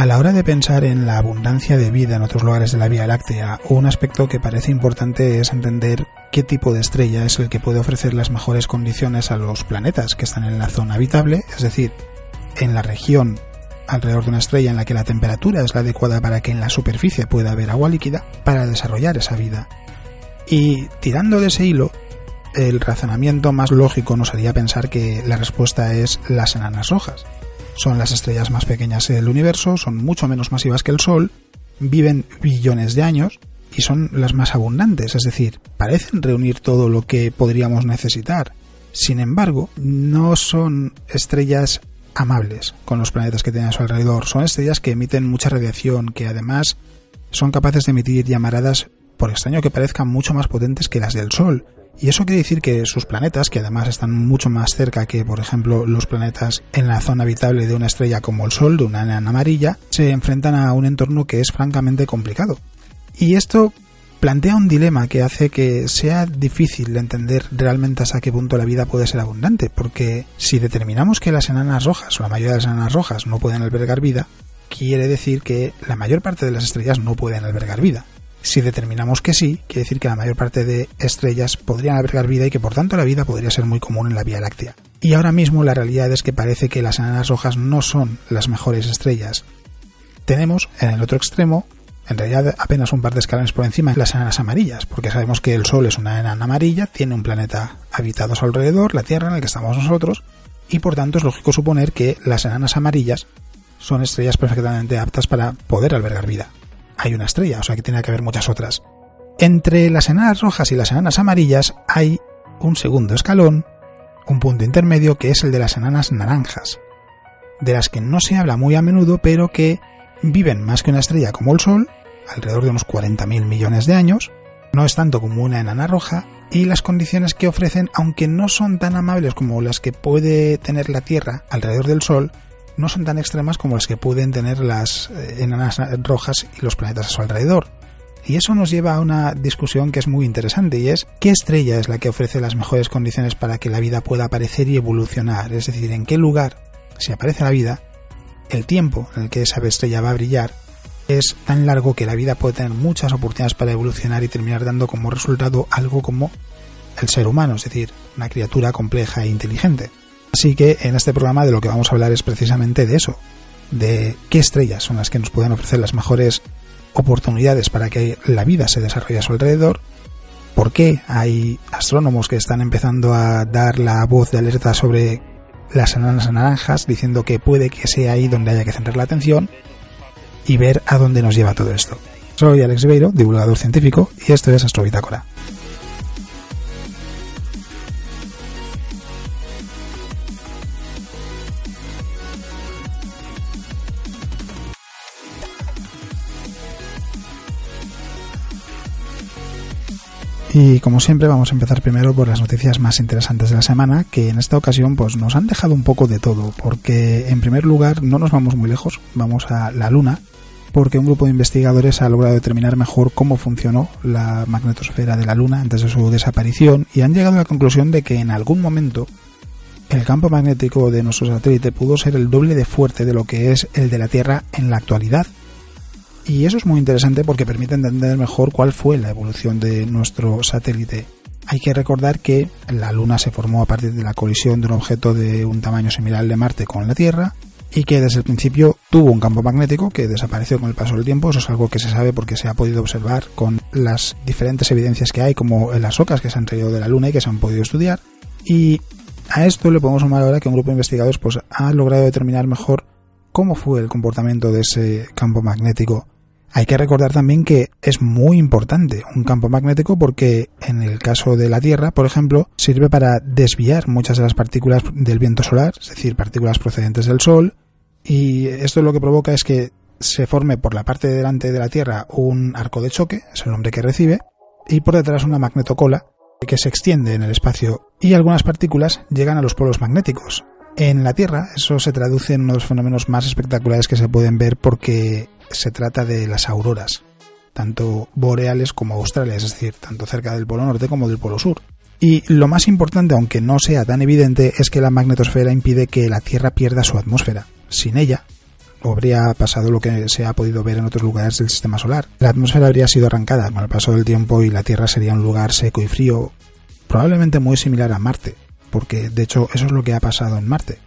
A la hora de pensar en la abundancia de vida en otros lugares de la Vía Láctea, un aspecto que parece importante es entender qué tipo de estrella es el que puede ofrecer las mejores condiciones a los planetas que están en la zona habitable, es decir, en la región alrededor de una estrella en la que la temperatura es la adecuada para que en la superficie pueda haber agua líquida para desarrollar esa vida. Y tirando de ese hilo, el razonamiento más lógico nos haría pensar que la respuesta es las enanas rojas son las estrellas más pequeñas del universo, son mucho menos masivas que el Sol, viven billones de años y son las más abundantes, es decir, parecen reunir todo lo que podríamos necesitar. Sin embargo, no son estrellas amables con los planetas que tienen a su alrededor, son estrellas que emiten mucha radiación, que además son capaces de emitir llamaradas, por extraño que parezcan, mucho más potentes que las del Sol, y eso quiere decir que sus planetas, que además están mucho más cerca que, por ejemplo, los planetas en la zona habitable de una estrella como el Sol, de una enana amarilla, se enfrentan a un entorno que es francamente complicado. Y esto plantea un dilema que hace que sea difícil entender realmente hasta qué punto la vida puede ser abundante, porque si determinamos que las enanas rojas o la mayoría de las enanas rojas no pueden albergar vida, quiere decir que la mayor parte de las estrellas no pueden albergar vida. Si determinamos que sí, quiere decir que la mayor parte de estrellas podrían albergar vida y que por tanto la vida podría ser muy común en la Vía Láctea. Y ahora mismo la realidad es que parece que las enanas rojas no son las mejores estrellas. Tenemos en el otro extremo, en realidad apenas un par de escalones por encima, las enanas amarillas, porque sabemos que el Sol es una enana amarilla, tiene un planeta habitado a su alrededor, la Tierra en el que estamos nosotros, y por tanto es lógico suponer que las enanas amarillas son estrellas perfectamente aptas para poder albergar vida hay una estrella, o sea que tiene que haber muchas otras. Entre las enanas rojas y las enanas amarillas hay un segundo escalón, un punto intermedio que es el de las enanas naranjas, de las que no se habla muy a menudo, pero que viven más que una estrella como el Sol, alrededor de unos 40.000 millones de años, no es tanto como una enana roja, y las condiciones que ofrecen, aunque no son tan amables como las que puede tener la Tierra alrededor del Sol, no son tan extremas como las que pueden tener las eh, enanas rojas y los planetas a su alrededor. Y eso nos lleva a una discusión que es muy interesante y es ¿qué estrella es la que ofrece las mejores condiciones para que la vida pueda aparecer y evolucionar? Es decir, ¿en qué lugar, si aparece la vida, el tiempo en el que esa estrella va a brillar es tan largo que la vida puede tener muchas oportunidades para evolucionar y terminar dando como resultado algo como el ser humano, es decir, una criatura compleja e inteligente. Así que en este programa de lo que vamos a hablar es precisamente de eso, de qué estrellas son las que nos pueden ofrecer las mejores oportunidades para que la vida se desarrolle a su alrededor, por qué hay astrónomos que están empezando a dar la voz de alerta sobre las enanas naranjas, diciendo que puede que sea ahí donde haya que centrar la atención, y ver a dónde nos lleva todo esto. Soy Alex Ribeiro, divulgador científico, y esto es Astrobitácora. Y como siempre vamos a empezar primero por las noticias más interesantes de la semana, que en esta ocasión pues nos han dejado un poco de todo, porque en primer lugar no nos vamos muy lejos, vamos a la Luna, porque un grupo de investigadores ha logrado determinar mejor cómo funcionó la magnetosfera de la Luna antes de su desaparición y han llegado a la conclusión de que en algún momento el campo magnético de nuestro satélite pudo ser el doble de fuerte de lo que es el de la Tierra en la actualidad y eso es muy interesante porque permite entender mejor cuál fue la evolución de nuestro satélite. Hay que recordar que la Luna se formó a partir de la colisión de un objeto de un tamaño similar al de Marte con la Tierra y que desde el principio tuvo un campo magnético que desapareció con el paso del tiempo. Eso es algo que se sabe porque se ha podido observar con las diferentes evidencias que hay, como las ocas que se han traído de la Luna y que se han podido estudiar. Y a esto le podemos sumar ahora que un grupo de investigadores pues, ha logrado determinar mejor cómo fue el comportamiento de ese campo magnético. Hay que recordar también que es muy importante un campo magnético porque en el caso de la Tierra, por ejemplo, sirve para desviar muchas de las partículas del viento solar, es decir, partículas procedentes del Sol, y esto lo que provoca es que se forme por la parte de delante de la Tierra un arco de choque, es el nombre que recibe, y por detrás una magnetocola que se extiende en el espacio y algunas partículas llegan a los polos magnéticos. En la Tierra eso se traduce en uno de los fenómenos más espectaculares que se pueden ver porque se trata de las auroras, tanto boreales como australes, es decir, tanto cerca del polo norte como del polo sur. Y lo más importante, aunque no sea tan evidente, es que la magnetosfera impide que la Tierra pierda su atmósfera. Sin ella, habría pasado lo que se ha podido ver en otros lugares del sistema solar. La atmósfera habría sido arrancada con el paso del tiempo y la Tierra sería un lugar seco y frío, probablemente muy similar a Marte, porque de hecho eso es lo que ha pasado en Marte.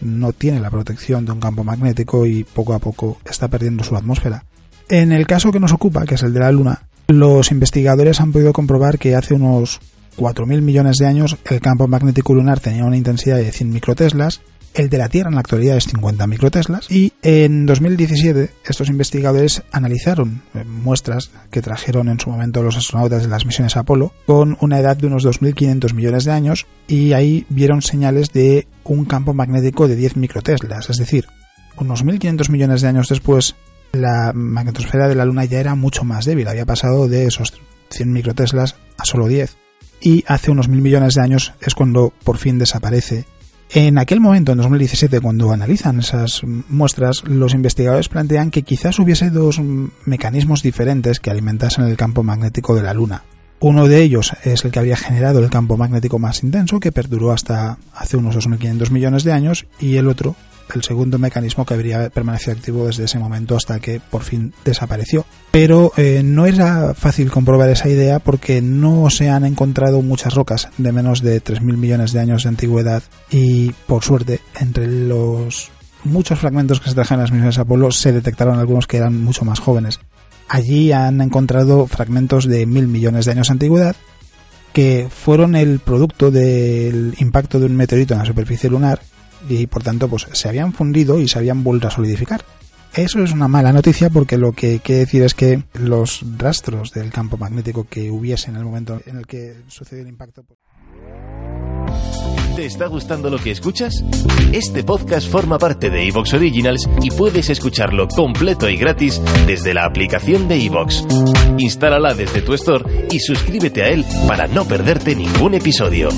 No tiene la protección de un campo magnético y poco a poco está perdiendo su atmósfera. En el caso que nos ocupa, que es el de la Luna, los investigadores han podido comprobar que hace unos 4.000 millones de años el campo magnético lunar tenía una intensidad de 100 microteslas el de la Tierra en la actualidad es 50 microteslas y en 2017 estos investigadores analizaron eh, muestras que trajeron en su momento los astronautas de las misiones Apolo con una edad de unos 2.500 millones de años y ahí vieron señales de un campo magnético de 10 microteslas, es decir, unos 1.500 millones de años después la magnetosfera de la Luna ya era mucho más débil, había pasado de esos 100 microteslas a solo 10 y hace unos mil millones de años es cuando por fin desaparece en aquel momento, en 2017, cuando analizan esas muestras, los investigadores plantean que quizás hubiese dos mecanismos diferentes que alimentasen el campo magnético de la Luna. Uno de ellos es el que había generado el campo magnético más intenso, que perduró hasta hace unos 2.500 millones de años, y el otro el segundo mecanismo que habría permanecido activo desde ese momento hasta que por fin desapareció. Pero eh, no era fácil comprobar esa idea porque no se han encontrado muchas rocas de menos de 3.000 millones de años de antigüedad y por suerte entre los muchos fragmentos que se trajeron en las misiones Apolo se detectaron algunos que eran mucho más jóvenes. Allí han encontrado fragmentos de mil millones de años de antigüedad que fueron el producto del impacto de un meteorito en la superficie lunar y por tanto pues se habían fundido y se habían vuelto a solidificar. Eso es una mala noticia porque lo que quiere decir es que los rastros del campo magnético que hubiese en el momento en el que sucedió el impacto. Pues ¿Te está gustando lo que escuchas? Este podcast forma parte de Evox Originals y puedes escucharlo completo y gratis desde la aplicación de Evox. Instálala desde tu store y suscríbete a él para no perderte ningún episodio.